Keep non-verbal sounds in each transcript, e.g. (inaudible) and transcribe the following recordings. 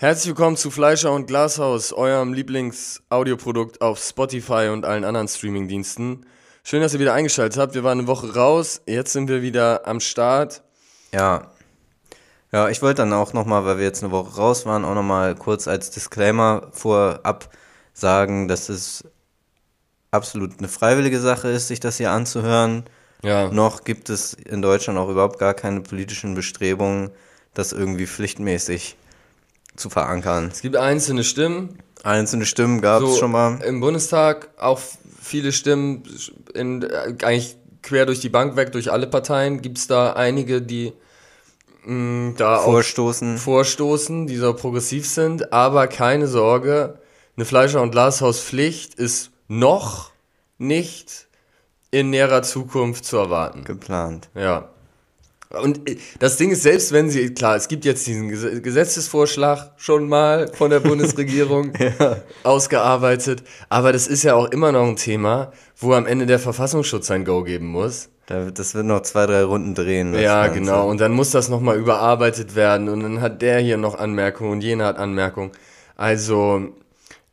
Herzlich willkommen zu Fleischer und Glashaus, eurem Lieblings-Audioprodukt auf Spotify und allen anderen Streamingdiensten. Schön, dass ihr wieder eingeschaltet habt. Wir waren eine Woche raus, jetzt sind wir wieder am Start. Ja. Ja, ich wollte dann auch nochmal, weil wir jetzt eine Woche raus waren, auch nochmal kurz als Disclaimer vorab sagen, dass es absolut eine freiwillige Sache ist, sich das hier anzuhören. Ja. Noch gibt es in Deutschland auch überhaupt gar keine politischen Bestrebungen, das irgendwie pflichtmäßig zu verankern. Es gibt einzelne Stimmen. Einzelne Stimmen gab es So, schon mal. Im Bundestag auch viele Stimmen, in, eigentlich quer durch die Bank weg, durch alle Parteien, gibt es da einige, die mh, da auch Vorstoßen. vorstoßen, die so progressiv sind, aber keine Sorge, eine Fleischer- und Glashauspflicht ist noch nicht in näherer Zukunft zu erwarten. geplant. Ja. Und äh, das Ding ist, selbst wenn sie, klar, es gibt jetzt diesen Ges- Gesetzesvorschlag schon mal von der Bundesregierung (laughs) ausgearbeitet, aber das ist ja auch immer noch ein Thema, wo am Ende der Verfassungsschutz sein Go geben muss. Da, das wird noch zwei, drei Runden drehen. Ja, Ganze. genau. Und dann muss das nochmal überarbeitet werden und dann hat der hier noch Anmerkungen und jener hat Anmerkungen. Also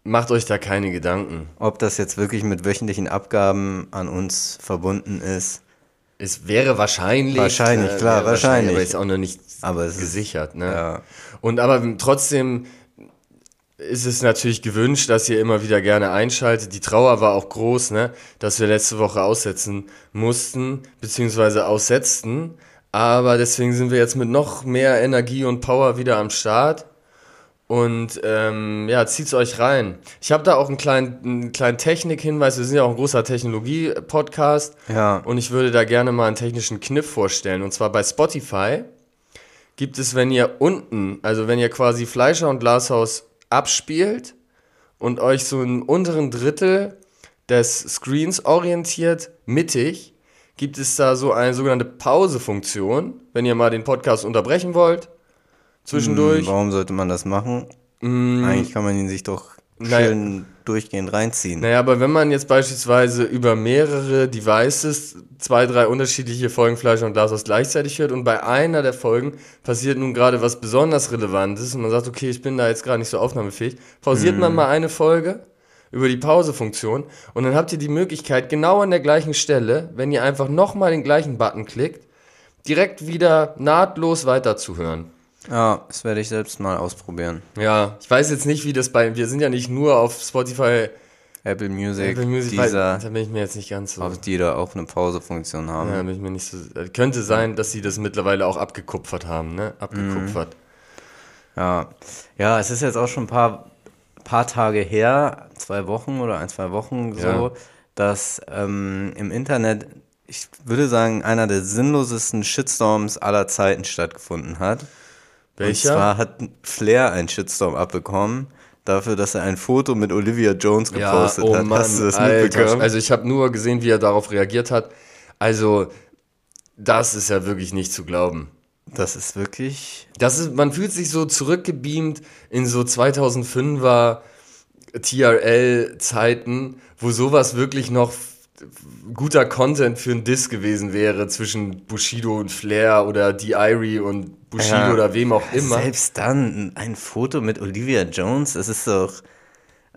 macht euch da keine Gedanken. Ob das jetzt wirklich mit wöchentlichen Abgaben an uns verbunden ist. Es wäre wahrscheinlich. äh, Wahrscheinlich, klar, wäre wahrscheinlich. Aber ist auch noch nicht gesichert, ne? Ja. Und aber trotzdem ist es natürlich gewünscht, dass ihr immer wieder gerne einschaltet. Die Trauer war auch groß, ne? Dass wir letzte Woche aussetzen mussten, beziehungsweise aussetzten. Aber deswegen sind wir jetzt mit noch mehr Energie und Power wieder am Start. Und ähm, ja, zieht's euch rein. Ich habe da auch einen kleinen, einen kleinen Technik-Hinweis. Wir sind ja auch ein großer Technologie-Podcast. Ja. Und ich würde da gerne mal einen technischen Kniff vorstellen. Und zwar bei Spotify gibt es, wenn ihr unten, also wenn ihr quasi Fleischer und Glashaus abspielt und euch so im unteren Drittel des Screens orientiert, mittig, gibt es da so eine sogenannte Pause-Funktion, wenn ihr mal den Podcast unterbrechen wollt, zwischendurch. Hm, Warum sollte man das machen? Eigentlich kann man ihn sich doch Naja. schön durchgehend reinziehen. Naja, aber wenn man jetzt beispielsweise über mehrere Devices zwei, drei unterschiedliche Folgen Fleisch und Glashaus gleichzeitig hört und bei einer der Folgen passiert nun gerade was besonders Relevantes und man sagt, okay, ich bin da jetzt gerade nicht so aufnahmefähig, pausiert man mal eine Folge über die Pause-Funktion und dann habt ihr die Möglichkeit, genau an der gleichen Stelle, wenn ihr einfach nochmal den gleichen Button klickt, direkt wieder nahtlos weiterzuhören. Ja, das werde ich selbst mal ausprobieren. Ja, ich weiß jetzt nicht, wie das bei, wir sind ja nicht nur auf Spotify, Apple Music, Apple Music, dieser, da bin ich mir jetzt nicht ganz so. ob die da auch eine Pause-Funktion haben. Ja, bin ich mir nicht so. äh, Könnte sein, dass sie das mittlerweile auch abgekupfert haben, ne? Abgekupfert. Ja. ja, es ist jetzt auch schon ein paar, paar Tage her, zwei Wochen oder ein, zwei Wochen so, Ja. dass ähm, im Internet, ich würde sagen, einer der sinnlosesten Shitstorms aller Zeiten stattgefunden hat. Welcher? Und zwar hat Flair einen Shitstorm abbekommen dafür, dass er ein Foto mit Olivia Jones Ja, gepostet oh hat. Mann, Hast du das Alter. mitbekommen? Also ich habe nur gesehen, wie er darauf reagiert hat. Also, das ist ja wirklich nicht zu glauben. das ist wirklich. Das ist, man fühlt sich so zurückgebeamt in so 2005er TRL-Zeiten, wo sowas wirklich noch guter Content für einen Diss gewesen wäre zwischen Bushido und Flair oder D.I.R.Y. und Bushido Ja. oder wem auch immer. Selbst dann ein Foto mit Olivia Jones, das ist doch.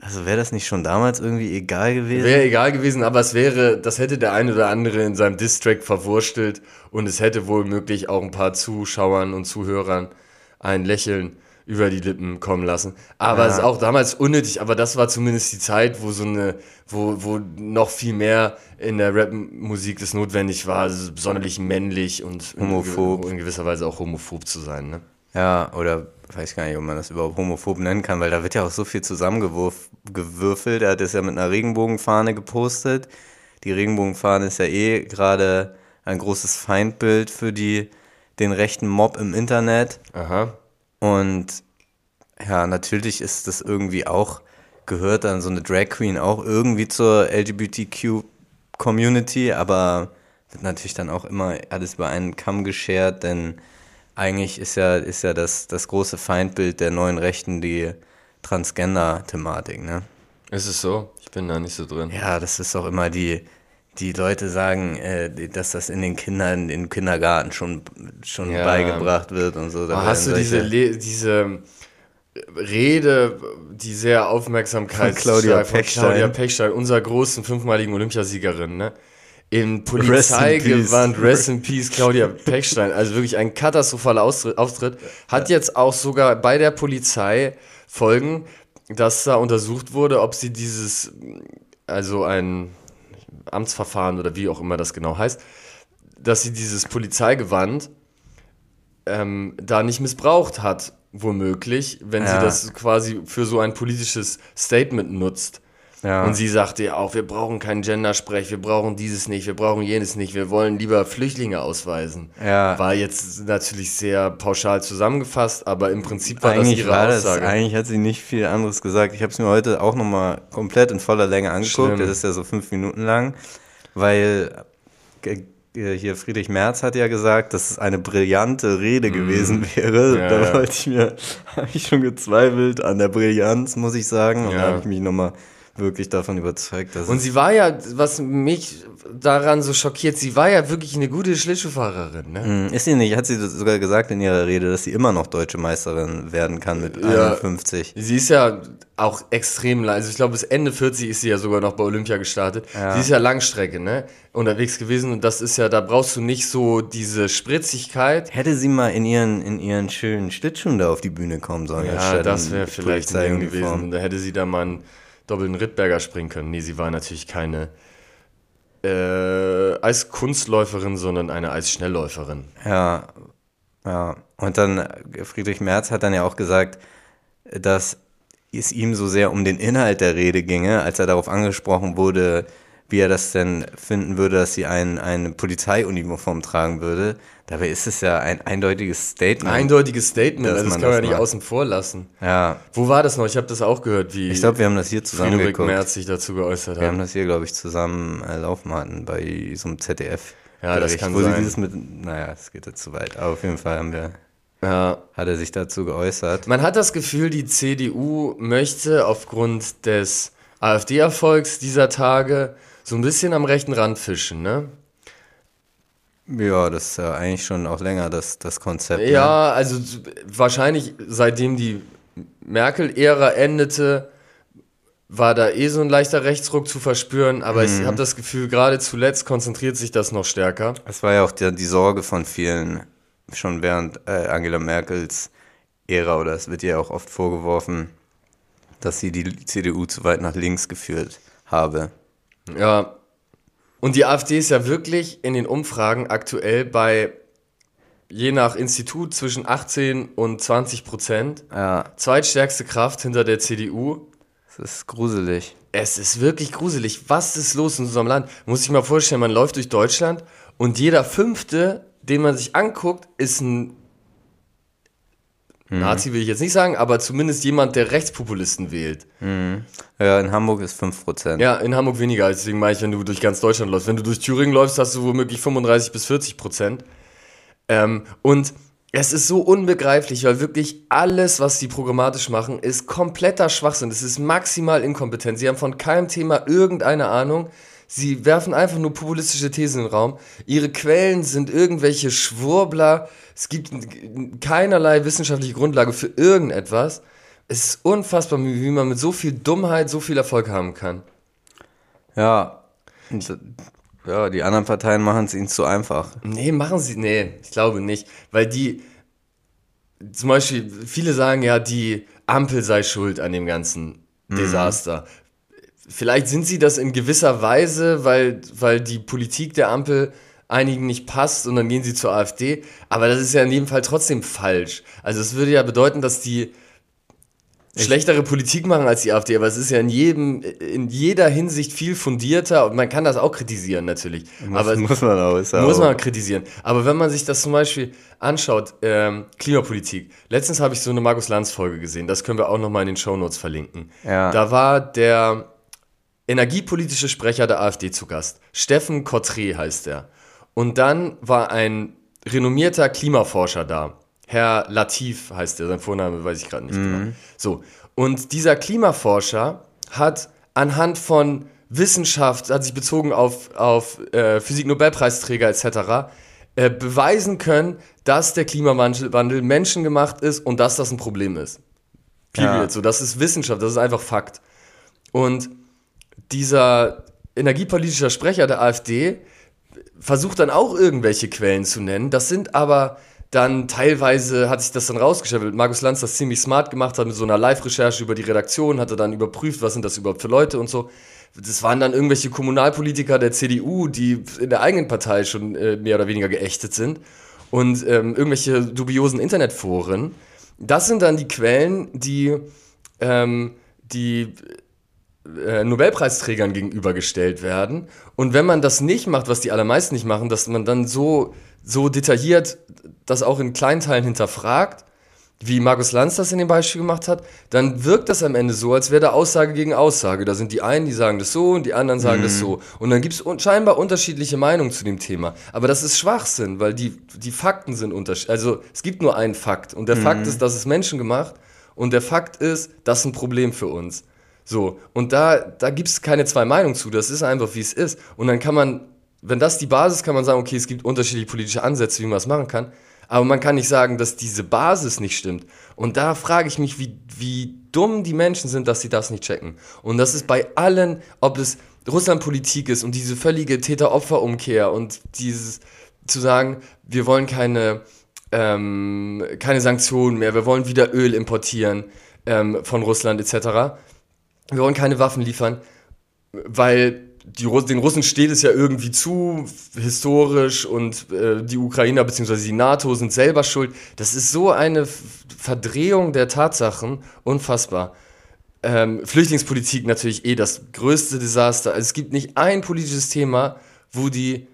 Also wäre das nicht schon damals irgendwie egal gewesen? Wäre egal gewesen, aber es wäre, das hätte der eine oder andere in seinem Distrack verwurstelt und es hätte wohl möglich auch ein paar Zuschauern und Zuhörern ein Lächeln über die Lippen kommen lassen. Aber es ist auch damals unnötig, aber das war zumindest die Zeit, wo so eine, wo, wo noch viel mehr in der Rap-Musik das notwendig war, also sonderlich männlich und in- Homophob. in gewisser Weise auch homophob zu sein, ne? Ja, oder weiß gar nicht, ob man das überhaupt homophob nennen kann, weil da wird ja auch so viel zusammengewürfelt. Er hat es ja mit einer Regenbogenfahne gepostet. Die Regenbogenfahne ist ja eh gerade ein großes Feindbild für die, den rechten Mob im Internet. Aha. Und ja, natürlich ist das irgendwie auch, gehört dann so eine Drag Queen auch irgendwie zur LGBTQ-Community, aber wird natürlich dann auch immer alles über einen Kamm geschert, denn eigentlich ist ja, ist ja das, das große Feindbild der neuen Rechten die Transgender-Thematik, ne? Ist es so? Ich bin da nicht so drin. Ja, das ist auch immer die, die Leute sagen, äh, dass das in den Kindern, im Kindergarten schon, schon Ja. beigebracht wird und so. Da Aber hast du diese, Le diese Rede, die sehr Aufmerksamkeit Von Claudia von Pechstein. Claudia Pechstein, unserer großen fünfmaligen Olympiasiegerin, ne? In Polizeigewand. Rest in Peace, Claudia Pechstein. Also wirklich ein katastrophaler Auftritt. Hat jetzt auch sogar bei der Polizei Folgen, dass da untersucht wurde, ob sie dieses, also ein Amtsverfahren oder wie auch immer das genau heißt, dass sie dieses Polizeigewand ähm, da nicht missbraucht hat, womöglich, wenn sie Ja. das quasi für so ein politisches Statement nutzt. Ja. Und sie sagte ja auch, wir brauchen keinen Gendersprech, wir brauchen dieses nicht, wir brauchen jenes nicht, wir wollen lieber Flüchtlinge ausweisen. Ja. War jetzt natürlich sehr pauschal zusammengefasst, aber im Prinzip war das eigentlich ihre war das, Aussage. eigentlich hat sie nicht viel anderes gesagt. Ich habe es mir heute auch nochmal komplett in voller Länge angeguckt. Schlimm. Das ist ja so fünf Minuten lang, weil äh, hier Friedrich Merz hat ja gesagt, dass es eine brillante Rede gewesen (laughs) wäre. Ja, da wollte ich mir, (laughs) habe ich schon gezweifelt an der Brillanz, muss ich sagen. Und Ja. da habe ich mich nochmal wirklich davon überzeugt, dass Und sie war ja, was mich daran so schockiert, sie war ja wirklich eine gute Schlittschuhfahrerin, ne? Hm, Ist sie nicht, hat sie sogar gesagt in ihrer Rede, dass sie immer noch deutsche Meisterin werden kann mit Ja. 51. Sie ist ja auch extrem lang. Also ich glaube, bis Ende 40 ist sie ja sogar noch bei Olympia gestartet. Ja. Sie ist ja Langstrecke, ne? Unterwegs gewesen. Und das ist ja, da brauchst du nicht so diese Spritzigkeit. Hätte sie mal in ihren, in ihren schönen Schlittschuhen da auf die Bühne kommen sollen. Ja, das wäre vielleicht ein Ding gewesen. Da hätte sie da mal einen doppelten Rittberger springen können. Nee, sie war natürlich keine äh, Eiskunstläuferin, sondern eine Eisschnellläuferin. Ja, ja. Und dann, äh, Friedrich Merz hat dann ja auch gesagt, dass es ihm so sehr um den Inhalt der Rede ginge, als er darauf angesprochen wurde, wie er das denn finden würde, dass sie ein, eine Polizeiuniform tragen würde. Dabei ist es ja ein eindeutiges Statement. Eindeutiges Statement, also das kann man ja nicht macht. außen vor lassen. ja, Wo war das noch? Ich habe das auch gehört, wie ich glaube, wir haben das hier zusammen Friedrich geguckt. Merz sich dazu geäußert Wir haben hat. das hier, glaube ich, zusammen äh, laufen hatten bei so einem ZDF. Ja, das kann wo sein. sie dieses mit, naja, es geht jetzt zu weit. Aber auf jeden Fall haben wir, Ja. hat er sich dazu geäußert. Man hat das Gefühl, die CDU möchte aufgrund des AfD-Erfolgs dieser Tage so ein bisschen am rechten Rand fischen, ne? Ja, das ist ja eigentlich schon auch länger das, das Konzept. Ne? Ja, also z- wahrscheinlich seitdem die Merkel-Ära endete, war da eh so ein leichter Rechtsruck zu verspüren, aber Mhm. ich habe das Gefühl, gerade zuletzt konzentriert sich das noch stärker. Es war ja auch die, die Sorge von vielen, schon während äh, Angela Merkels Ära, oder es wird ihr auch oft vorgeworfen, dass sie die CDU zu weit nach links geführt habe. Ja. Und die AfD ist ja wirklich in den Umfragen aktuell bei je nach Institut zwischen 18 und 20 Prozent. Ja, Zweitstärkste Kraft hinter der CDU. es ist gruselig. Es ist wirklich gruselig. Was ist los in unserem Land? Muss ich mal vorstellen, man läuft durch Deutschland und jeder Fünfte, den man sich anguckt, ist ein Nazi, will ich jetzt nicht sagen, aber zumindest jemand, der Rechtspopulisten wählt. Ja, in Hamburg ist 5%. Ja, in Hamburg weniger. Deswegen meine ich, wenn du durch ganz Deutschland läufst. Wenn du durch Thüringen läufst, hast du womöglich 35 bis 40 Prozent. Ähm, und es ist so unbegreiflich, weil wirklich alles, was sie programmatisch machen, ist kompletter Schwachsinn. Es ist maximal inkompetent. Sie haben von keinem Thema irgendeine Ahnung. Sie werfen einfach nur populistische Thesen in den Raum. Ihre Quellen sind irgendwelche Schwurbler. Es gibt keinerlei wissenschaftliche Grundlage für irgendetwas. Es ist unfassbar, wie man mit so viel Dummheit so viel Erfolg haben kann. Ja, ja die anderen Parteien machen es ihnen zu einfach. Nee, machen sie, nee, ich glaube nicht. Weil die, zum Beispiel, viele sagen ja, die Ampel sei schuld an dem ganzen Desaster. Vielleicht sind sie das in gewisser Weise, weil, weil die Politik der Ampel einigen nicht passt und dann gehen sie zur AfD. Aber das ist ja in jedem Fall trotzdem falsch. Also es würde ja bedeuten, dass die schlechtere Politik machen als die AfD, aber es ist ja in jedem, in jeder Hinsicht viel fundierter und man kann das auch kritisieren natürlich. aber das muss man auch. Ist ja muss auch- man kritisieren. Aber wenn man sich das zum Beispiel anschaut, ähm, Klimapolitik. Letztens habe ich so eine Markus Lanz Folge gesehen. Das können wir auch nochmal in den Shownotes verlinken. Ja. Da war der energiepolitische Sprecher der AfD zu Gast. Steffen Cotré heißt er. Und dann war ein renommierter Klimaforscher da. Herr Latif heißt er, sein Vorname weiß ich gerade nicht genau. So. Und dieser Klimaforscher hat anhand von Wissenschaft, hat sich bezogen auf, auf äh, Physik-Nobelpreisträger etc., äh, beweisen können, dass der Klimawandel Wandel menschengemacht ist und dass das ein Problem ist. Period. Ja. So, das ist Wissenschaft, das ist einfach Fakt. Und dieser energiepolitische Sprecher der AfD versucht dann auch irgendwelche Quellen zu nennen. Das sind aber dann teilweise hat sich das dann rausgestellt, weil Markus Lanz das ziemlich smart gemacht hat mit so einer Live-Recherche über die Redaktion, hatte dann überprüft, was sind das überhaupt für Leute und so. Das waren dann irgendwelche Kommunalpolitiker der CDU, die in der eigenen Partei schon äh, mehr oder weniger geächtet sind und ähm, irgendwelche dubiosen Internetforen. Das sind dann die Quellen, die ähm, die äh, Nobelpreisträgern gegenübergestellt werden. Und wenn man das nicht macht, was die allermeisten nicht machen, dass man dann so, so detailliert das auch in kleinen Teilen hinterfragt, wie Markus Lanz das in dem Beispiel gemacht hat, dann wirkt das am Ende so, als wäre da Aussage gegen Aussage. Da sind die einen, die sagen das so und die anderen sagen das so. Und dann gibt es un scheinbar unterschiedliche Meinungen zu dem Thema. Aber das ist Schwachsinn, weil die, die Fakten sind unterschiedlich. Also es gibt nur einen Fakt. Und der Fakt ist, das ist menschengemacht. Und der Fakt ist, das ist ein Problem für uns. So, und da, da gibt es keine zwei Meinungen zu. Das ist einfach, wie es ist. Und dann kann man, wenn das die Basis, kann man sagen, okay, es gibt unterschiedliche politische Ansätze, wie man das machen kann. Aber man kann nicht sagen, dass diese Basis nicht stimmt. Und da frage ich mich, wie, wie dumm die Menschen sind, dass sie das nicht checken. Und das ist bei allen, ob es Russlandpolitik ist und diese völlige Täter-Opfer-Umkehr und dieses zu sagen, wir wollen keine, ähm, keine Sanktionen mehr, wir wollen wieder Öl importieren ähm, von Russland etc. Wir wollen keine Waffen liefern, weil die, Russ- den Russen steht es ja irgendwie zu, historisch, und äh, die Ukrainer bzw. die NATO sind selber schuld. Das ist so eine Verdrehung der Tatsachen, unfassbar. Ähm, Flüchtlingspolitik natürlich eh das größte Desaster. Also es gibt nicht ein politisches Thema, wo die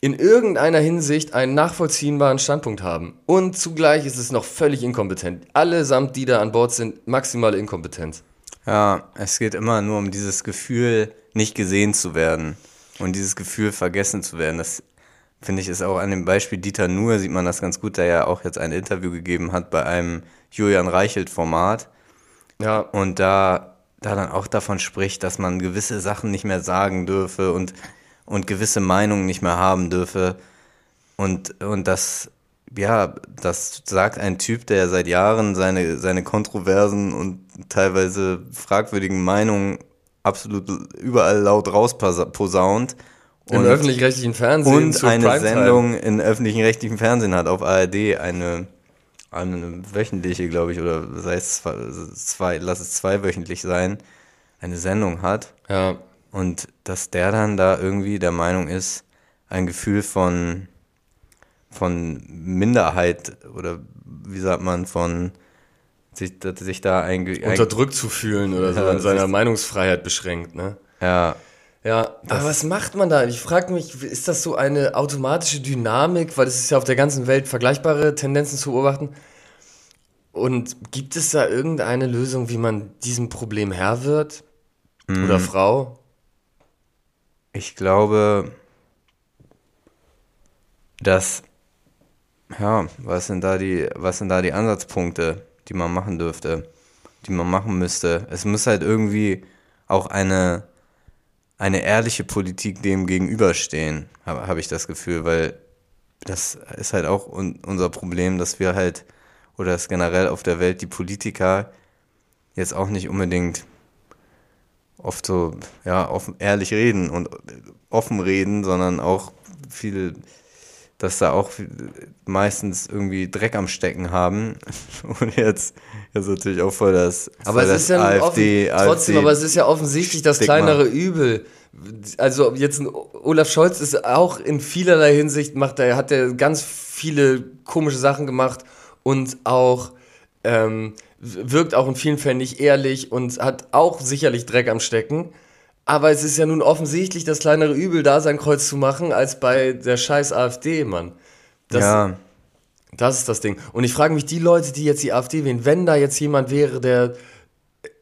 in irgendeiner Hinsicht einen nachvollziehbaren Standpunkt haben. Und zugleich ist es noch völlig inkompetent. Allesamt, die da an Bord sind, maximale Inkompetenz. Ja, es geht immer nur um dieses Gefühl, nicht gesehen zu werden und dieses Gefühl, vergessen zu werden. Das finde ich ist auch an dem Beispiel Dieter Nuhr sieht man das ganz gut, der ja auch jetzt ein Interview gegeben hat bei einem Julian Reichelt-Format Ja, und da, da dann auch davon spricht, dass man gewisse Sachen nicht mehr sagen dürfe und, und gewisse Meinungen nicht mehr haben dürfe. Und, und das, ja, das sagt ein Typ, der seit Jahren seine, seine kontroversen und teilweise fragwürdigen Meinungen absolut überall laut rausposaunt. im Und- öffentlich-rechtlichen Fernsehen und eine Primetime. Sendung in öffentlichen rechtlichen Fernsehen hat, auf ARD, eine, eine wöchentliche, glaube ich, oder sei es zwei, zwei, lass es zweiwöchentlich sein, eine Sendung hat. Ja, Und dass der dann da irgendwie der Meinung ist, ein Gefühl von, von Minderheit oder wie sagt man, von sich, sich da einge, ein, unterdrückt zu fühlen oder so Ja, in seiner Meinungsfreiheit beschränkt, ne? ja, Ja, aber was macht man da? Ich frage mich, ist das so eine automatische Dynamik, weil es ist ja auf der ganzen Welt vergleichbare Tendenzen zu beobachten? Und gibt es da irgendeine Lösung, wie man diesem Problem Herr wird? Oder Frau? Ich glaube, dass, ja, was sind da die, was sind da die Ansatzpunkte, die man machen dürfte, die man machen müsste? Es muss halt irgendwie auch eine, eine ehrliche Politik dem gegenüberstehen, habe hab ich das Gefühl, weil das ist halt auch un unser Problem, dass wir halt, oder dass generell auf der Welt die Politiker jetzt auch nicht unbedingt oft so, ja, offen, ehrlich reden und offen reden, sondern auch viel, dass da auch meistens irgendwie Dreck am Stecken haben. (laughs) Und jetzt ist natürlich auch voll das, Aber voll es das ist ja AfD, offen, trotzdem, AfD aber es ist ja offensichtlich das Stigma. kleinere Übel. Also jetzt Olaf Scholz ist auch in vielerlei Hinsicht macht er hat er ganz viele komische Sachen gemacht und auch ähm, wirkt auch in vielen Fällen nicht ehrlich und hat auch sicherlich Dreck am Stecken. Aber es ist ja nun offensichtlich das kleinere Übel, da sein Kreuz zu machen, als bei der scheiß AfD, Mann. Das, ja, das ist das Ding. Und ich frage mich, die Leute, die jetzt die AfD wählen, wenn da jetzt jemand wäre, der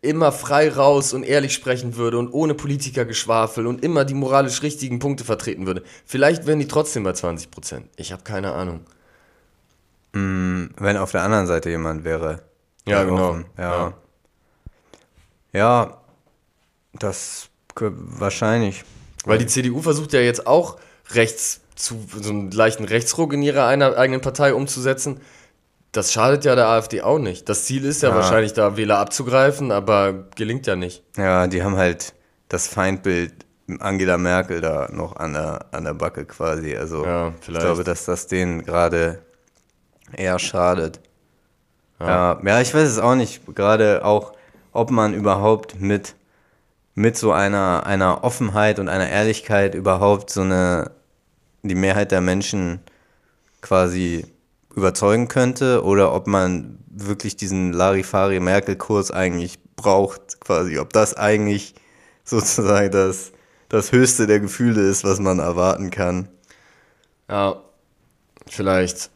immer frei raus und ehrlich sprechen würde und ohne Politikergeschwafel und immer die moralisch richtigen Punkte vertreten würde, vielleicht wären die trotzdem bei 20 Prozent. Ich habe keine Ahnung. wenn auf der anderen Seite jemand wäre. Ja, genau. offen, Ja. ja, das wahrscheinlich. Weil die CDU versucht ja jetzt auch rechts zu, so einen leichten Rechtsruck in ihrer einer, eigenen Partei umzusetzen. das schadet ja der AfD auch nicht. Das Ziel ist ja, Ja. wahrscheinlich, da Wähler abzugreifen, aber gelingt ja nicht. Ja, die haben halt das Feindbild Angela Merkel da noch an der, an der Backe quasi. Also Ja, ich glaube, dass das denen gerade eher schadet. Ja. ja, ich weiß es auch nicht. Gerade auch, ob man überhaupt mit, mit so einer, einer Offenheit und einer Ehrlichkeit überhaupt so eine, die Mehrheit der Menschen quasi überzeugen könnte oder ob man wirklich diesen Larifari-Merkel-Kurs eigentlich braucht, quasi, ob das eigentlich sozusagen das, das höchste der Gefühle ist, was man erwarten kann. Ja, vielleicht.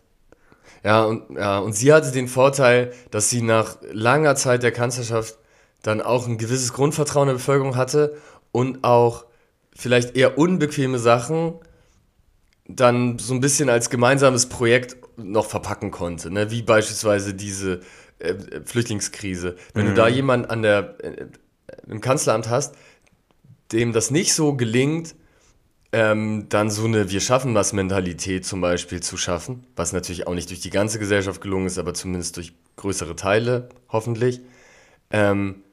Ja und, ja, und sie hatte den Vorteil, dass sie nach langer Zeit der Kanzlerschaft dann auch ein gewisses Grundvertrauen der Bevölkerung hatte und auch vielleicht eher unbequeme Sachen dann so ein bisschen als gemeinsames Projekt noch verpacken konnte, ne? wie beispielsweise diese äh, äh, Flüchtlingskrise. Wenn du da jemanden an der, äh, im Kanzleramt hast, dem das nicht so gelingt, ähm, dann so eine Wir schaffen was Mentalität zum Beispiel zu schaffen, was natürlich auch nicht durch die ganze Gesellschaft gelungen ist, aber zumindest durch größere Teile, hoffentlich, ähm,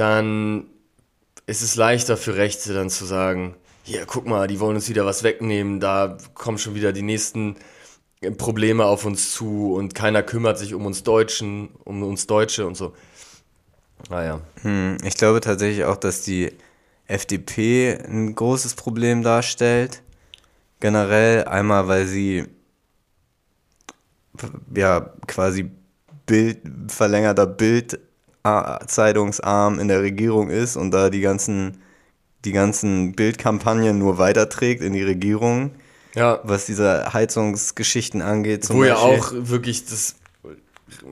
dann ist es leichter für Rechte dann zu sagen, hier, guck mal, die wollen uns wieder was wegnehmen, da kommen schon wieder die nächsten Probleme auf uns zu und keiner kümmert sich um uns Deutschen, um uns Deutsche und so. Naja. Hm, Ich glaube tatsächlich auch, dass die FDP ein großes Problem darstellt. Generell einmal, weil sie ja quasi Bild, verlängerter Bild-Zeitungsarm in der Regierung ist und da die ganzen, die ganzen Bildkampagnen nur weiterträgt in die Regierung, Ja, was diese Heizungsgeschichten angeht. Wo ja Beispiel. auch wirklich das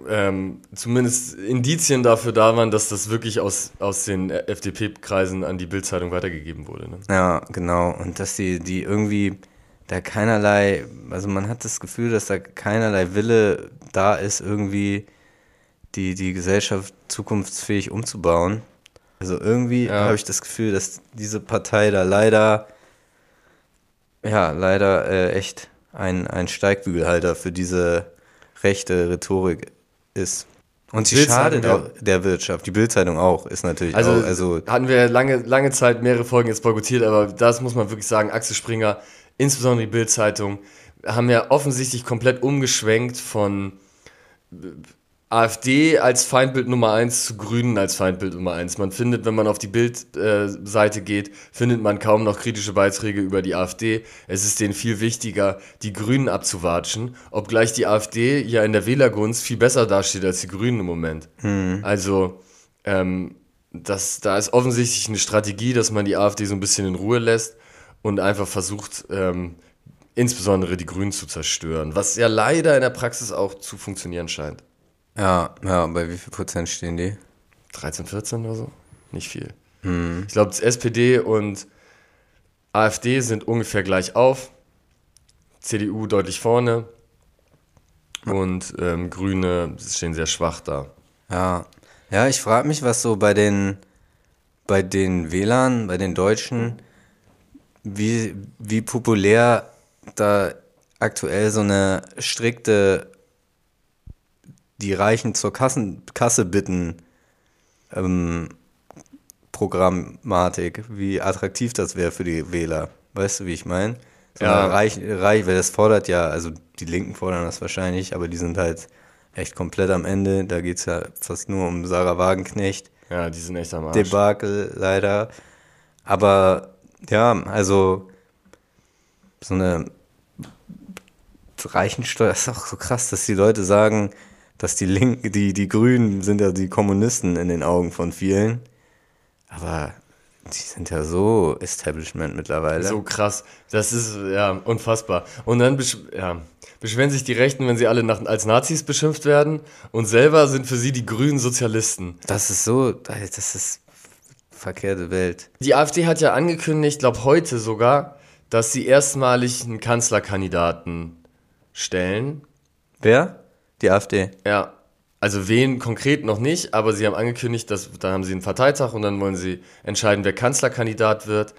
ähm, zumindest Indizien dafür da waren, dass das wirklich aus, aus den FDP-Kreisen an die Bildzeitung weitergegeben wurde. Ne? Ja, genau. Und dass die, die irgendwie da keinerlei, also man hat das Gefühl, dass da keinerlei Wille da ist, irgendwie die, die Gesellschaft zukunftsfähig umzubauen. Also irgendwie Ja. habe ich das Gefühl, dass diese Partei da leider, ja, leider äh, echt ein, ein Steigbügelhalter für diese rechte Rhetorik ist. Und sie schadet ja. auch der Wirtschaft. Die Bildzeitung auch, ist natürlich Also, auch, also hatten wir lange, lange Zeit mehrere Folgen jetzt boykottiert, aber das muss man wirklich sagen, Axel Springer, insbesondere die Bild-Zeitung, haben ja offensichtlich komplett umgeschwenkt von AfD als Feindbild Nummer eins zu Grünen als Feindbild Nummer eins. Man findet, wenn man auf die Bild-Seite geht, findet man kaum noch kritische Beiträge über die AfD. Es ist denen viel wichtiger, die Grünen abzuwatschen, obgleich die AfD ja in der Wählergunst viel besser dasteht als die Grünen im Moment. Also, ähm, das, da ist offensichtlich eine Strategie, dass man die AfD so ein bisschen in Ruhe lässt und einfach versucht, ähm, insbesondere die Grünen zu zerstören, was ja leider in der Praxis auch zu funktionieren scheint. Ja, ja, bei wie viel Prozent stehen die? 13, 14 oder so? Nicht viel. Ich glaube, SPD und AfD sind ungefähr gleich auf. CDU deutlich vorne. Und ähm, Grüne stehen sehr schwach da. Ja, ja, ich frage mich, was so bei den, bei den Wählern, bei den Deutschen, wie, wie populär da aktuell so eine strikte, die Reichen zur Kassen, Kasse bitten, ähm, Programmatik, wie attraktiv das wäre für die Wähler. Weißt du, wie ich meine? So Ja. reich, reich, weil das fordert ja, also die Linken fordern das wahrscheinlich, aber die sind halt echt komplett am Ende. Da geht es ja fast nur um Sarah Wagenknecht. Ja, die sind echt am Arsch. Debakel leider. Aber ja, also so eine Reichensteuer ist auch so krass, dass die Leute sagen, dass die Linken, die, die Grünen sind ja die Kommunisten in den Augen von vielen. Aber die sind ja so Establishment mittlerweile. So krass. Das ist ja unfassbar. Und dann besch ja, beschweren sich die Rechten, wenn sie alle nach, als Nazis beschimpft werden. Und selber sind für sie die grünen Sozialisten. Das ist so, das ist verkehrte Welt. Die AfD hat ja angekündigt, glaube heute sogar, dass sie erstmalig einen Kanzlerkandidaten stellen. Wer? Die AfD. Ja. Also wen konkret noch nicht, aber sie haben angekündigt, dass dann haben sie einen Parteitag und dann wollen sie entscheiden, wer Kanzlerkandidat wird.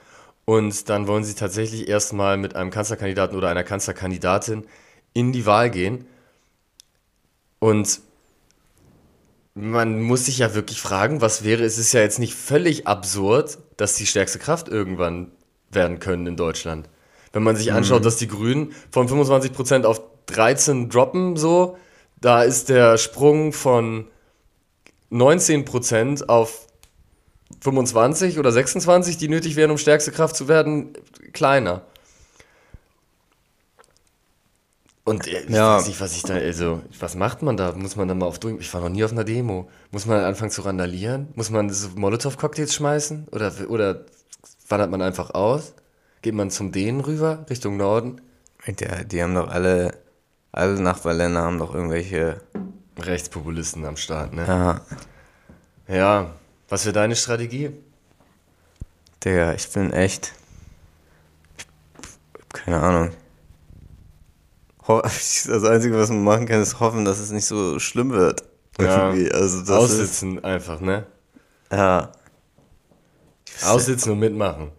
Und dann wollen sie tatsächlich erstmal mit einem Kanzlerkandidaten oder einer Kanzlerkandidatin in die Wahl gehen. Und man muss sich ja wirklich fragen, was wäre, es ist ja jetzt nicht völlig absurd, dass die stärkste Kraft irgendwann werden können in Deutschland. Wenn man sich anschaut, mhm. dass die Grünen von 25% auf 13 droppen, so, da ist der Sprung von 19% auf 25 oder 26, die nötig wären, um stärkste Kraft zu werden, kleiner. Und ich ja. weiß nicht, was ich da, also, was macht man da? Muss man da mal auf? Ich war noch nie auf einer Demo. Muss man anfangen zu randalieren? Muss man so Molotow-Cocktails schmeißen? Oder, oder wandert man einfach aus? Geht man zum Dänen rüber, Richtung Norden? Ja, die haben doch alle, alle Nachbarländer haben doch irgendwelche Rechtspopulisten am Start, ne? Ja. Ja, was wäre deine Strategie? Digga, ich bin echt. Keine Ahnung. (laughs) Das Einzige, was man machen kann, ist hoffen, dass es nicht so schlimm wird. Ja, also das aussitzen ist, einfach, ne? Ja. Aussitzen und mitmachen.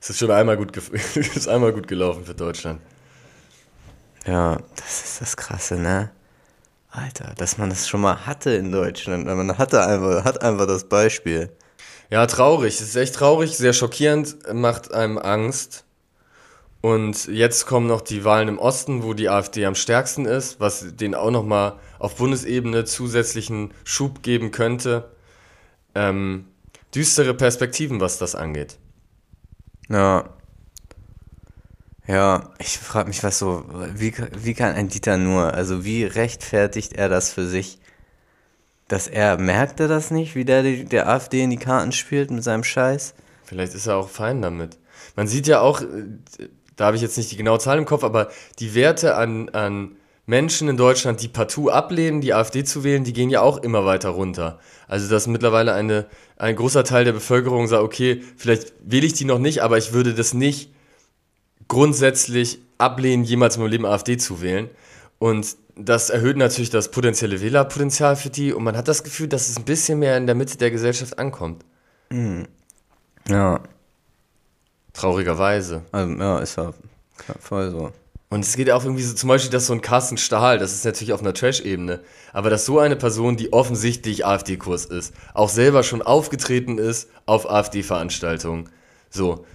Es ist schon einmal gut, (laughs) ist einmal gut gelaufen für Deutschland. Ja, das ist das Krasse, ne? Alter, dass man das schon mal hatte in Deutschland. Man hatte einfach, hat einfach das Beispiel. Ja, traurig. Es ist echt traurig, sehr schockierend, macht einem Angst. Und jetzt kommen noch die Wahlen im Osten, wo die AfD am stärksten ist, was denen auch nochmal auf Bundesebene zusätzlichen Schub geben könnte. Ähm, düstere Perspektiven, was das angeht. Ja. Ja, ich frage mich, was so, wie, wie kann ein Dieter nur, also wie rechtfertigt er das für sich? Dass er, merkt er das nicht, wie der der AfD in die Karten spielt mit seinem Scheiß? Vielleicht ist er auch fein damit. Man sieht ja auch, da habe ich jetzt nicht die genaue Zahl im Kopf, aber die Werte an, an Menschen in Deutschland, die partout ablehnen, die AfD zu wählen, die gehen ja auch immer weiter runter. Also dass mittlerweile eine, ein großer Teil der Bevölkerung sagt, okay, vielleicht wähle ich die noch nicht, aber ich würde das nicht grundsätzlich ablehnen, jemals in meinem Leben AfD zu wählen. Und das erhöht natürlich das potenzielle Wählerpotenzial für die und man hat das Gefühl, dass es ein bisschen mehr in der Mitte der Gesellschaft ankommt. Mhm. Ja. Traurigerweise. Also, ja, ist ja voll so. Und es geht auch irgendwie so, zum Beispiel, dass so ein Carsten Stahl, das ist natürlich auf einer Trash-Ebene, aber dass so eine Person, die offensichtlich AfD-Kurs ist, auch selber schon aufgetreten ist auf AfD-Veranstaltungen, so,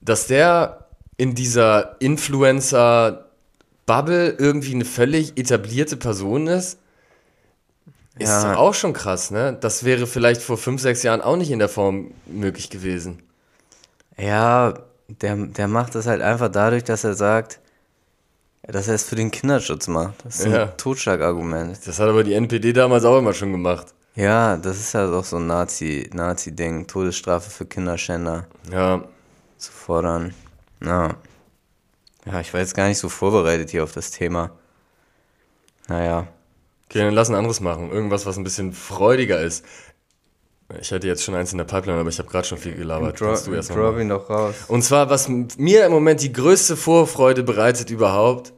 dass der in dieser Influencer-Bubble irgendwie eine völlig etablierte Person ist, ist ja. auch schon krass, ne? Das wäre vielleicht vor fünf, sechs Jahren auch nicht in der Form möglich gewesen. Ja, der, der macht das halt einfach dadurch, dass er sagt, dass er es für den Kinderschutz macht. Das ist ja. ein Totschlagargument. Das hat aber die NPD damals auch immer schon gemacht. Ja, das ist halt auch so ein Nazi, Nazi-Ding, Todesstrafe für Kinderschänder. Ja. Zu fordern. Ja. Ja, ich war jetzt gar nicht so vorbereitet hier auf das Thema. Naja. Okay, dann lass ein anderes machen. Irgendwas, was ein bisschen freudiger ist. Ich hätte jetzt schon eins in der Pipeline, aber ich habe gerade schon viel gelabert. Dro du erst drop ihn doch raus. Und zwar, was mir im Moment die größte Vorfreude bereitet überhaupt,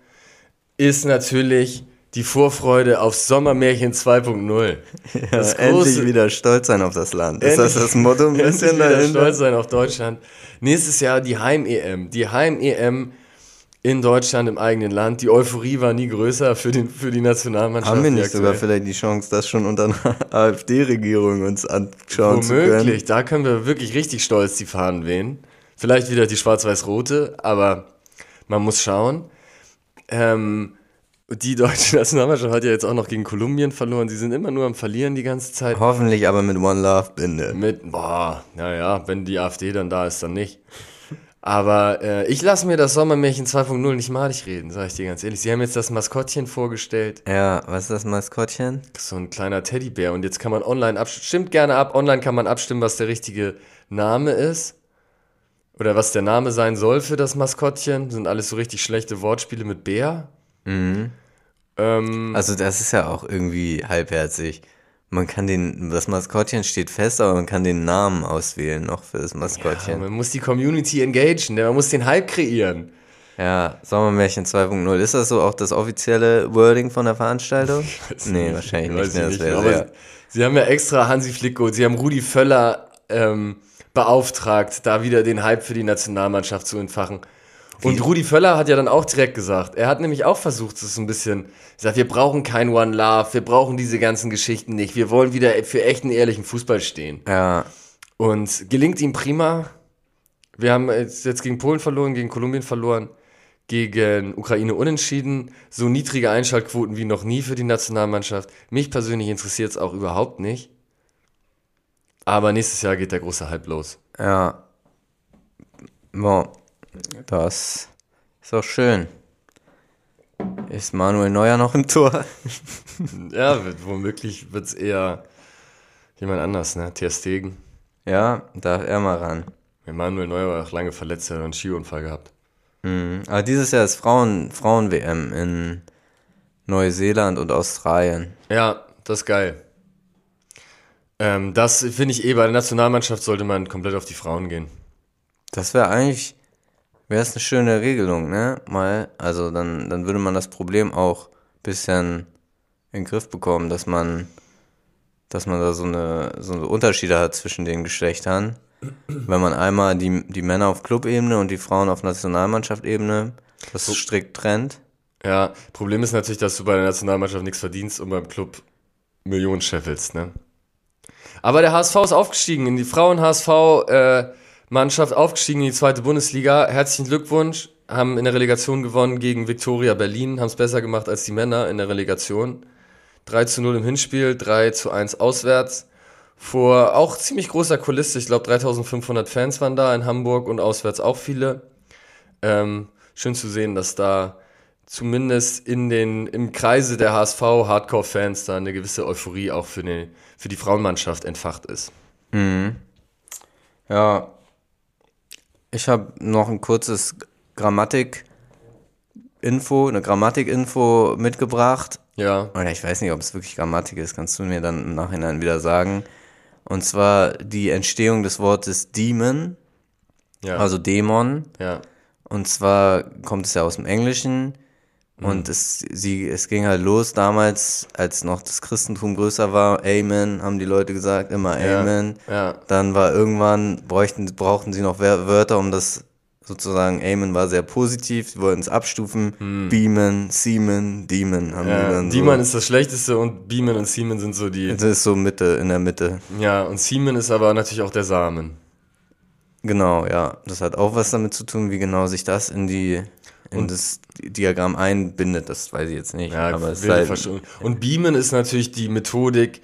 ist natürlich die Vorfreude auf Sommermärchen 2.0. Ja, endlich wieder stolz sein auf das Land. Ist das das Motto ein (laughs) bisschen endlich wieder stolz sein auf Deutschland. Nächstes Jahr die Heim-EM. Die Heim-EM in Deutschland, im eigenen Land. Die Euphorie war nie größer für, den, für die Nationalmannschaft. Haben wir nicht sogar vielleicht die Chance, das schon unter einer (laughs) AfD-Regierung uns anschauen Womöglich. zu können? Womöglich, da können wir wirklich richtig stolz die Fahnen wehen. Vielleicht wieder die schwarz-weiß-rote, aber man muss schauen. Ähm, die deutsche Nationalmannschaft hat ja jetzt auch noch gegen Kolumbien verloren. Sie sind immer nur am Verlieren die ganze Zeit. Hoffentlich aber mit One Love Binde. Mit, boah, naja, wenn die AfD dann da ist, dann nicht. Aber äh, ich lasse mir das Sommermärchen 2.0 nicht malig reden, sage ich dir ganz ehrlich. Sie haben jetzt das Maskottchen vorgestellt. Ja, was ist das Maskottchen? So ein kleiner Teddybär. Und jetzt kann man online abstimmen. Stimmt gerne ab. Online kann man abstimmen, was der richtige Name ist. Oder was der Name sein soll für das Maskottchen. Sind alles so richtig schlechte Wortspiele mit Bär. Mhm. Ähm, also das ist ja auch irgendwie halbherzig. Man kann den, das Maskottchen steht fest, aber man kann den Namen auswählen noch für das Maskottchen. Ja, man muss die Community engagen, ne? man muss den Hype kreieren. Ja, Sommermärchen 2.0. Ist das so auch das offizielle Wording von der Veranstaltung? (laughs) Nee, nicht, wahrscheinlich nicht. Ne? Das nicht aber sie, sie, haben ja extra Hansi Flicko, sie haben Rudi Völler ähm, beauftragt, da wieder den Hype für die Nationalmannschaft zu entfachen. Und Rudi Völler hat ja dann auch direkt gesagt, er hat nämlich auch versucht, es ein bisschen, gesagt, wir brauchen kein One Love, wir brauchen diese ganzen Geschichten nicht, wir wollen wieder für echten, ehrlichen Fußball stehen. Ja. Und gelingt ihm prima. Wir haben jetzt, gegen Polen verloren, gegen Kolumbien verloren, gegen Ukraine unentschieden. So niedrige Einschaltquoten wie noch nie für die Nationalmannschaft. Mich persönlich interessiert es auch überhaupt nicht. Aber nächstes Jahr geht der große Hype los. Ja. Bon, das ist auch schön. Ist Manuel Neuer noch im Tor? (laughs) Ja, wird, womöglich wird es eher jemand anders, ne? Ter Stegen. Ja, darf er mal ran. Manuel Neuer war auch lange verletzt, er hat einen Skiunfall gehabt. Mhm. Aber dieses Jahr ist Frauen, Frauen-WM in Neuseeland und Australien. Ja, das ist geil. Ähm, das finde ich eh, bei der Nationalmannschaft sollte man komplett auf die Frauen gehen. Das wäre eigentlich, wäre es eine schöne Regelung, ne? Mal, also dann, dann würde man das Problem auch ein bisschen in den Griff bekommen, dass man, dass man da so eine, so eine Unterschiede hat zwischen den Geschlechtern. Wenn man einmal die, die Männer auf Clubebene und die Frauen auf Nationalmannschaft-Ebene das strikt trennt. Ja, Problem ist natürlich, dass du bei der Nationalmannschaft nichts verdienst und beim Club Millionen scheffelst, ne? Aber der HSV ist aufgestiegen in die Frauen-HSV-Mannschaft, aufgestiegen in die zweite Bundesliga. Herzlichen Glückwunsch. Haben in der Relegation gewonnen gegen Viktoria Berlin, haben es besser gemacht als die Männer in der Relegation. 3 zu 0 im Hinspiel, 3 zu 1 auswärts. Vor auch ziemlich großer Kulisse, ich glaube 3500 Fans waren da in Hamburg und auswärts auch viele. Ähm, schön zu sehen, dass da zumindest in den, im Kreise der HSV-Hardcore-Fans da eine gewisse Euphorie auch für, eine, für die Frauenmannschaft entfacht ist. Ja, ich habe noch ein kurzes Grammatik-Info, eine Grammatik-Info mitgebracht. Ja, Oder ich weiß nicht, ob es wirklich Grammatik ist, kannst du mir dann im Nachhinein wieder sagen. Und zwar die Entstehung des Wortes Demon, ja, also Dämon. ja, Und zwar kommt es ja aus dem Englischen. Und es, sie, es ging halt los damals, als noch das Christentum größer war. Amen, haben die Leute gesagt, immer Ja, Amen. ja. Dann war irgendwann, bräuchten, brauchten sie noch Wör- Wörter, um das sozusagen, Amen war sehr positiv, sie wollten es abstufen. Beamen, Seaman, Demon haben die ja. dann so. Demon ist das Schlechteste und Beeman und Seaman sind so die. Das ist so Mitte, in der Mitte. Ja, und Seaman ist aber natürlich auch der Samen. Genau, ja. Das hat auch was damit zu tun, wie genau sich das in die in das Diagramm einbindet, das weiß ich jetzt nicht. Ja, aber es halt. Und Beamen ist natürlich die Methodik,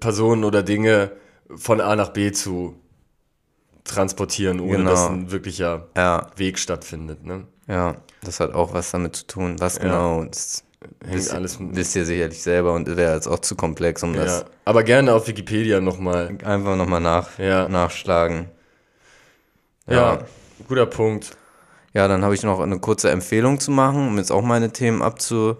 Personen oder Dinge von A nach B zu transportieren, ohne Genau. dass ein wirklicher ja, Weg stattfindet. Ne? ja, das hat auch was damit zu tun. Was genau, das Hängt wisst, alles wisst ihr sicherlich selber und wäre jetzt auch zu komplex, um Ja. das Aber gerne auf Wikipedia nochmal. einfach nochmal nach, Ja. nachschlagen. Ja. Ja. guter Punkt. Ja, dann habe ich noch eine kurze Empfehlung zu machen, um jetzt auch meine Themen abzu,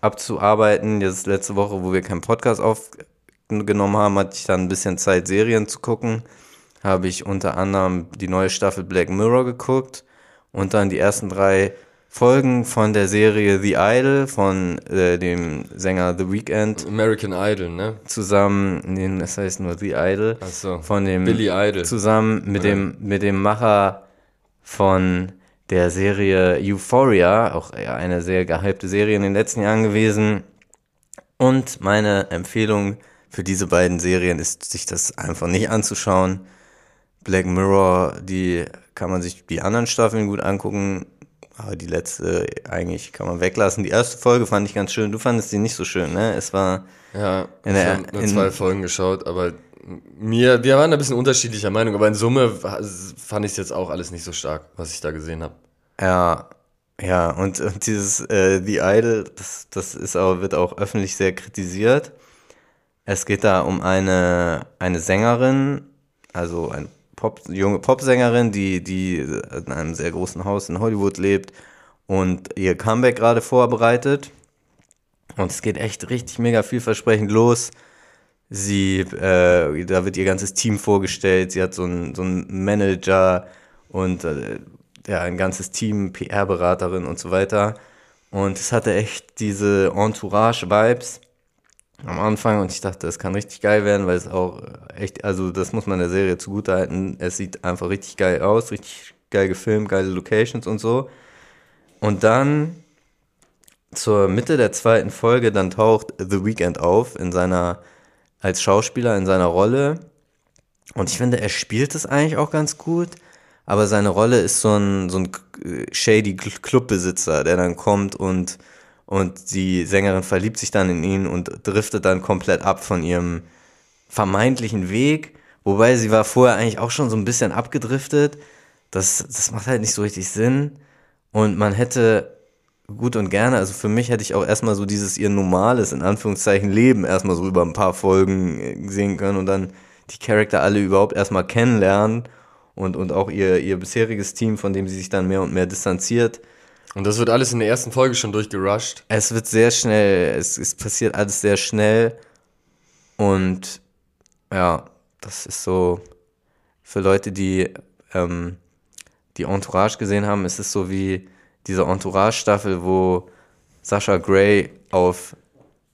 abzuarbeiten. Jetzt letzte Woche, wo wir keinen Podcast aufgenommen haben, hatte ich dann ein bisschen Zeit, Serien zu gucken. Habe ich unter anderem die neue Staffel Black Mirror geguckt und dann die ersten drei Folgen von der Serie The Idol von äh, dem Sänger The Weeknd American Idol, ne? zusammen, nee, das heißt nur The Idol, Ach so. von dem Billy Idol. zusammen mit dem mit dem Macher von der Serie Euphoria, auch eine sehr gehypte Serie in den letzten Jahren gewesen. Und meine Empfehlung für diese beiden Serien ist, sich das einfach nicht anzuschauen. Black Mirror, die kann man sich die anderen Staffeln gut angucken, aber die letzte eigentlich kann man weglassen. Die erste Folge fand ich ganz schön. Du fandest die nicht so schön, ne? Es war Ja, In ich habe nur in- zwei Folgen geschaut, aber mir, wir waren ein bisschen unterschiedlicher Meinung, aber in Summe fand ich es jetzt auch alles nicht so stark, was ich da gesehen habe. Ja, ja, und, und dieses äh, The Idol, das, das ist auch, wird auch öffentlich sehr kritisiert. Es geht da um eine, eine Sängerin, also eine Pop, junge Popsängerin, die, die in einem sehr großen Haus in Hollywood lebt und ihr Comeback gerade vorbereitet. Und es geht echt richtig mega vielversprechend los. Sie, äh, da wird ihr ganzes Team vorgestellt. Sie hat so einen, so Manager und äh, ja, ein ganzes Team, PR-Beraterin und so weiter. Und es hatte echt diese Entourage-Vibes am Anfang und ich dachte, das kann richtig geil werden, weil es auch echt, also das muss man der Serie zugutehalten. Es sieht einfach richtig geil aus, richtig geil gefilmt, geile Locations und so. Und dann zur Mitte der zweiten Folge, dann taucht The Weeknd auf in seiner, als Schauspieler in seiner Rolle. Und ich finde, er spielt es eigentlich auch ganz gut. Aber seine Rolle ist so ein, so ein shady Clubbesitzer, der dann kommt und, und die Sängerin verliebt sich dann in ihn und driftet dann komplett ab von ihrem vermeintlichen Weg. Wobei sie war vorher eigentlich auch schon so ein bisschen abgedriftet. Das, das macht halt nicht so richtig Sinn. Und man hätte gut und gerne, also für mich hätte ich auch erstmal so dieses ihr normales, in Anführungszeichen, Leben erstmal so über ein paar Folgen äh, sehen können und dann die Charakter alle überhaupt erstmal kennenlernen und, und auch ihr, ihr bisheriges Team, von dem sie sich dann mehr und mehr distanziert. Und das wird alles in der ersten Folge schon durchgerusht. Es wird sehr schnell, es, es passiert alles sehr schnell und ja, das ist so für Leute, die ähm, die Entourage gesehen haben, ist es so wie diese Entourage-Staffel, wo Sascha Gray auf,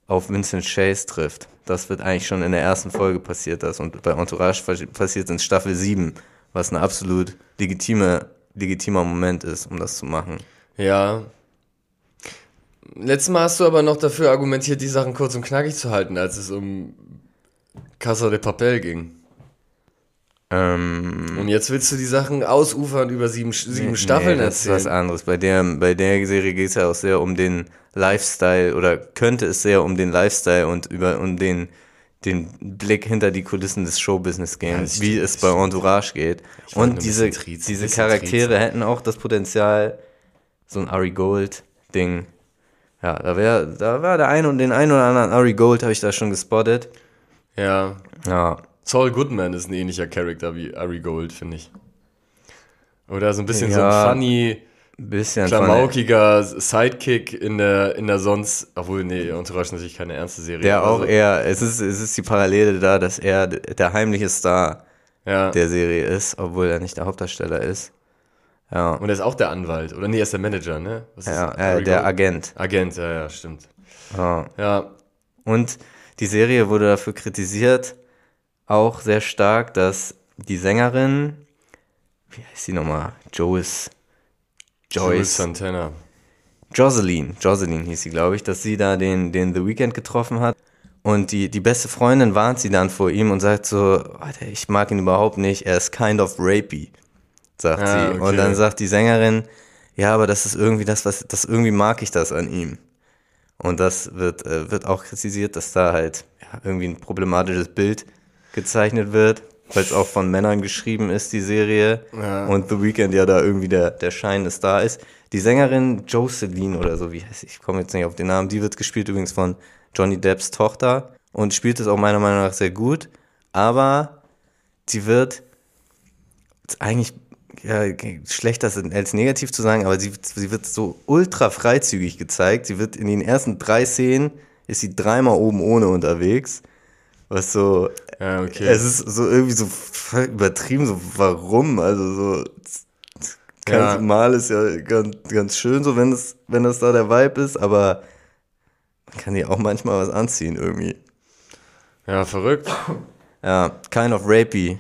auf Vincent Chase trifft. Das wird eigentlich schon in der ersten Folge passiert, das. Und bei Entourage passiert es in Staffel 7 was ein absolut legitime, legitimer Moment ist, um das zu machen. Ja. Letztes Mal hast du aber noch dafür argumentiert, die Sachen kurz und knackig zu halten, als es um Casa de Papel ging. Ähm, und jetzt willst du die Sachen ausufern über sieben, sieben nee, Staffeln nee, das erzählen. ist was anderes. Bei der, bei der Serie geht es ja auch sehr um den Lifestyle oder könnte es sehr um den Lifestyle und über um den den Blick hinter die Kulissen des Showbusiness gehen, ja, wie es bei Entourage geht. Und diese, Triz, diese Charaktere hätten auch das Potenzial, so ein Ari Gold-Ding. Ja, da wäre, da war der eine und den einen oder anderen Ari Gold habe ich da schon gespottet. Ja. Ja. Saul Goodman ist ein ähnlicher Charakter wie Ari Gold, finde ich. Oder so ein bisschen ja. so ein funny, bisschen klamaukiger Sidekick in der, in der sonst, obwohl, nee, Entourage ist natürlich keine ernste Serie. Der auch eher, es ist, es ist die Parallele da, dass er der heimliche Star ja. der Serie ist, obwohl er nicht der Hauptdarsteller ist. Ja. Und er ist auch der Anwalt, oder nee, er ist der Manager, ne? Ja, äh, der Agent. Agent, ja, ja, stimmt. Ja. ja. Und die Serie wurde dafür kritisiert, auch sehr stark, dass die Sängerin, wie heißt sie nochmal? Joyce Joyce. Santana. Jocelyn, Jocelyn hieß sie, glaube ich, dass sie da den, den The Weeknd getroffen hat. Und die, die beste Freundin warnt sie dann vor ihm und sagt so, ich mag ihn überhaupt nicht, er ist kind of rapey, sagt ah, sie. Okay. Und dann sagt die Sängerin, ja, aber das ist irgendwie das, was, das irgendwie mag ich das an ihm. Und das wird, äh, wird auch kritisiert, dass da halt ja, irgendwie ein problematisches Bild gezeichnet wird weil es auch von Männern geschrieben ist, die Serie. Ja. Und The Weeknd ja da irgendwie der, der Schein ist da ist. Die Sängerin Jocelyn oder so, wie heißt sie? Ich komme jetzt nicht auf den Namen. Die wird gespielt übrigens von Johnny Depps Tochter und spielt es auch meiner Meinung nach sehr gut. Aber sie wird eigentlich ja, schlechter als negativ zu sagen, aber sie, sie wird so ultra freizügig gezeigt. Sie wird in den ersten drei Szenen ist sie dreimal oben ohne unterwegs. Was so ja, okay. Es ist so irgendwie so übertrieben, so warum? Also so ganz ja. mal ist ja ganz, ganz schön, so wenn es, wenn das da der Vibe ist, aber man kann ja auch manchmal was anziehen irgendwie. Ja, verrückt. Ja, kind of rapey.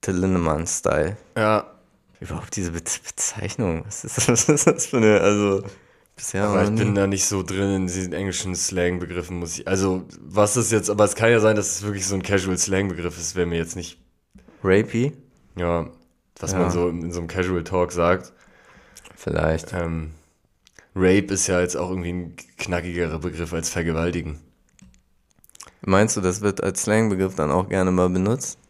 Till Lindemann-Style. Ja. Überhaupt diese Be Bezeichnung. Was ist, (laughs) was ist das für eine, also. Bisher aber ich bin da nicht so drin in diesen englischen Slang-Begriffen, muss ich. Also, was ist jetzt, aber es kann ja sein, dass es wirklich so ein Casual Slang-Begriff ist, wäre mir jetzt nicht. Rapey? Ja, was ja. man so in, in, so einem Casual Talk sagt. Vielleicht. Ähm, Rape ist ja jetzt auch irgendwie ein knackigerer Begriff als Vergewaltigen. Meinst du, das wird als Slang-Begriff dann auch gerne mal benutzt?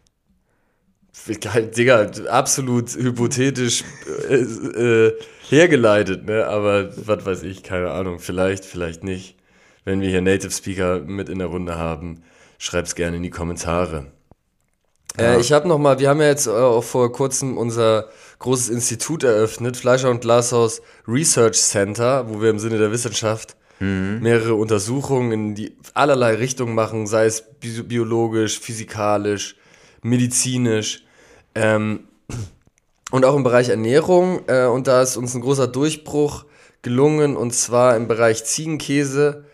Digga, absolut hypothetisch äh, äh, hergeleitet, ne? Aber was weiß ich, keine Ahnung, vielleicht, vielleicht nicht. Wenn wir hier Native Speaker mit in der Runde haben, schreib's gerne in die Kommentare. Äh, ja. Äh, ich habe noch mal, wir haben ja jetzt äh, auch vor kurzem unser großes Institut eröffnet, Fleischer und Glashaus Research Center, wo wir im Sinne der Wissenschaft mhm. mehrere Untersuchungen in die allerlei Richtungen machen, sei es biologisch, physikalisch, medizinisch ähm, und auch im Bereich Ernährung. Äh, und da ist uns ein großer Durchbruch gelungen und zwar im Bereich Ziegenkäse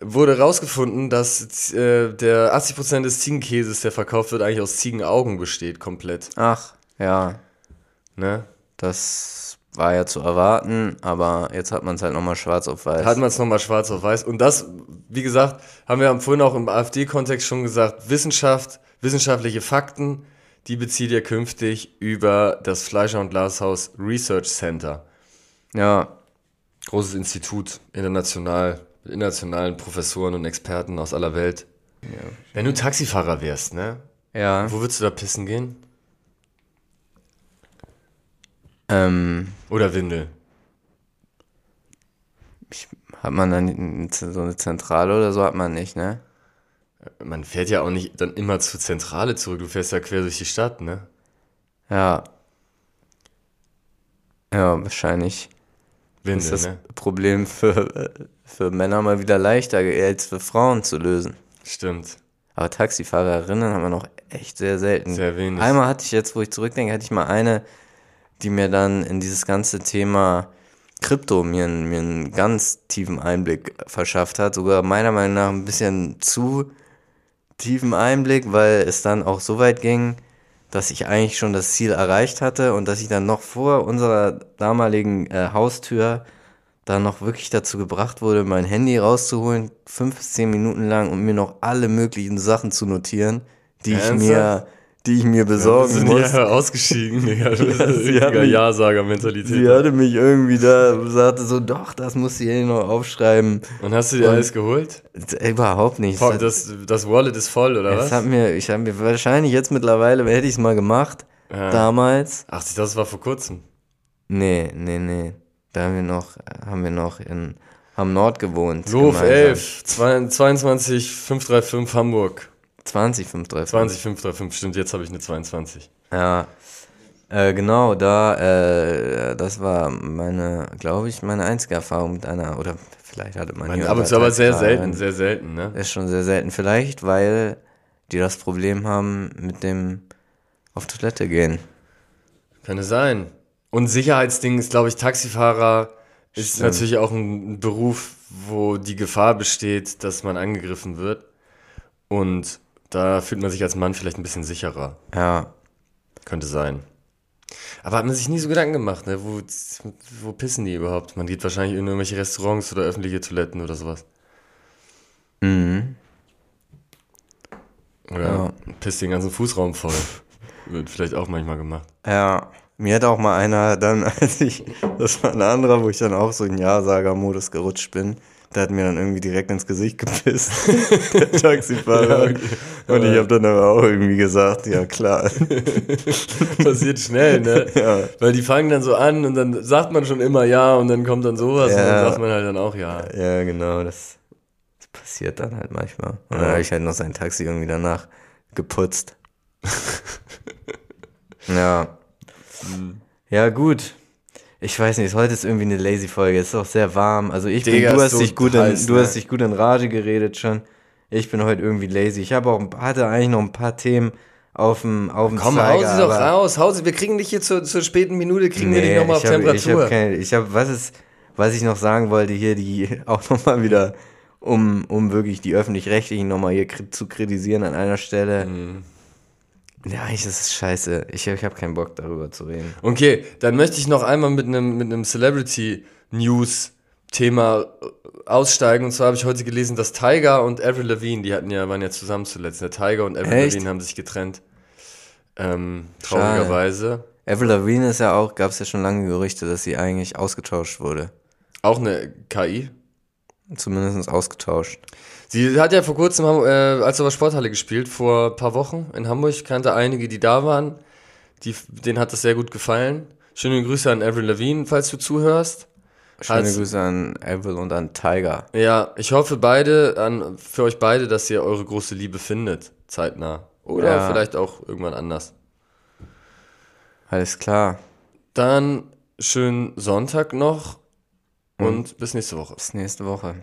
wurde herausgefunden, dass äh, der 80% des Ziegenkäses, der verkauft wird, eigentlich aus Ziegenaugen besteht, komplett. Ach, ja. Ne? Das war ja zu erwarten, aber jetzt hat man es halt nochmal schwarz auf weiß. Hat man es nochmal schwarz auf weiß. Und das, wie gesagt, haben wir vorhin auch im AfD-Kontext schon gesagt, Wissenschaft, wissenschaftliche Fakten, die bezieht ihr künftig über das Fleischer- und Glashaus Research Center. ja, Großes Institut, international, mit internationalen Professoren und Experten aus aller Welt. Wenn du Taxifahrer wärst, ne? ja. Wo würdest du da pissen gehen? Ähm, Oder Windel? hat man dann so eine Zentrale oder so hat man nicht, ne? Man fährt ja auch nicht dann immer zur Zentrale zurück, du fährst ja quer durch die Stadt, ne? Ja. Ja, wahrscheinlich Windel, ist das ne? Problem für, für Männer mal wieder leichter als für Frauen zu lösen. Stimmt. Aber Taxifahrerinnen haben wir noch echt sehr selten. Sehr wenig. Einmal hatte ich jetzt, wo ich zurückdenke, hatte ich mal eine, die mir dann in dieses ganze Thema Krypto mir, mir einen ganz tiefen Einblick verschafft hat. Sogar meiner Meinung nach ein bisschen zu tiefen Einblick, weil es dann auch so weit ging, dass ich eigentlich schon das Ziel erreicht hatte und dass ich dann noch vor unserer damaligen äh, Haustür dann noch wirklich dazu gebracht wurde, mein Handy rauszuholen, fünf bis zehn Minuten lang und mir noch alle möglichen Sachen zu notieren, die ich Ernsthaft? mir, die ich mir besorgen sind muss. ja ausgestiegen, Digga. Das ist sie hat (laughs) richtiger Ja-Sager-Mentalität. Sie hatte mich irgendwie da, sagte so, doch, das muss ich hier noch aufschreiben. Und hast du dir alles geholt? Äh, Überhaupt nicht. Boah, Das, Das, Wallet ist voll, oder was? hat mir, ich habe mir wahrscheinlich jetzt mittlerweile, hätte ich es mal gemacht, Ja. damals. Ach, das war vor kurzem. Nee, nee, nee. Da haben wir noch, haben wir noch in, am Nord gewohnt. Lof gemeinsam. 11, 22 535 Hamburg. 20, 5, 3, 20 535, stimmt, jetzt habe ich eine 22. Ja, äh, genau, da, äh, das war meine, glaube ich, meine einzige Erfahrung mit einer, oder vielleicht hatte man Man, hier ab und oder zu aber sehr selten, sehr selten, ne? Ist schon sehr selten. Vielleicht, weil die das Problem haben mit dem auf Toilette gehen. Könnte sein. Und Sicherheitsding ist, glaube ich, Taxifahrer ist Stimmt. natürlich auch ein Beruf, wo die Gefahr besteht, dass man angegriffen wird. Und da fühlt man sich als Mann vielleicht ein bisschen sicherer. Ja, Könnte sein. Aber hat man sich nie so Gedanken gemacht, ne? Wo, wo pissen die überhaupt? Man geht wahrscheinlich in irgendwelche Restaurants oder öffentliche Toiletten oder sowas. mhm. Oder Ja. pisst den ganzen Fußraum voll. Wird vielleicht auch manchmal gemacht. Ja, mir hat auch mal einer dann, (laughs) als ich, das war ein anderer, wo ich dann auch so in Ja-Sager-Modus gerutscht bin, der hat mir dann irgendwie direkt ins Gesicht gepisst, (laughs) der Taxifahrer. Ja, okay. Und ich habe dann aber auch irgendwie gesagt, ja klar. (laughs) Passiert schnell, ne? Ja. Weil die fangen dann so an und dann sagt man schon immer ja und dann kommt dann sowas und Ja. dann sagt man halt dann auch ja. Ja, genau, das, das passiert dann halt manchmal. Und dann habe ich halt noch sein Taxi irgendwie danach geputzt. (laughs) ja. Ja, gut. Ich weiß nicht, heute ist irgendwie eine lazy Folge. Es ist auch sehr warm. Also ich Digga, bin, du hast dich gut in, heiß, du ne? hast dich gut in Rage geredet schon. Ich bin heute irgendwie lazy. Ich habe auch hatte eigentlich noch ein paar Themen auf dem auf dem Komm, hau Zeiger, sie doch raus, hau sie. Wir kriegen dich hier zur, zur späten Minute, kriegen wir dich Nee, nochmal auf hab- Temperatur. Ich habe keine, ich habe, was ist, was ich noch sagen wollte hier, die (laughs) auch nochmal wieder, um, um wirklich die Öffentlich-Rechtlichen nochmal hier zu kritisieren an einer Stelle. Mhm. Ja, eigentlich ist scheiße. Ich, ich habe keinen Bock darüber zu reden. Okay, dann möchte ich noch einmal mit einem mit einem Celebrity News Thema äh, aussteigen. Und zwar habe ich heute gelesen, dass Tiger und Avril Lavigne, die hatten ja, waren ja zusammen zuletzt. Der Tiger und Avril Echt? Lavigne haben sich getrennt. Ähm, Schade. traurigerweise. Avril Lavigne ist ja auch, gab es ja schon lange Gerüchte, dass sie eigentlich ausgetauscht wurde. Auch eine KI. Zumindest ausgetauscht. Sie hat ja vor kurzem äh, als der Sporthalle gespielt, vor ein paar Wochen in Hamburg. Ich kannte einige, die da waren. Die, denen hat das sehr gut gefallen. Schöne Grüße an Avril Lavigne, falls du zuhörst. Schöne Hat's- Grüße an Avril und an Tiger. Ja, ich hoffe beide, an, für euch beide, dass ihr eure große Liebe findet, zeitnah. Oder Ja. vielleicht auch irgendwann anders. Alles klar. Dann schönen Sonntag noch und bis nächste Woche. Bis nächste Woche.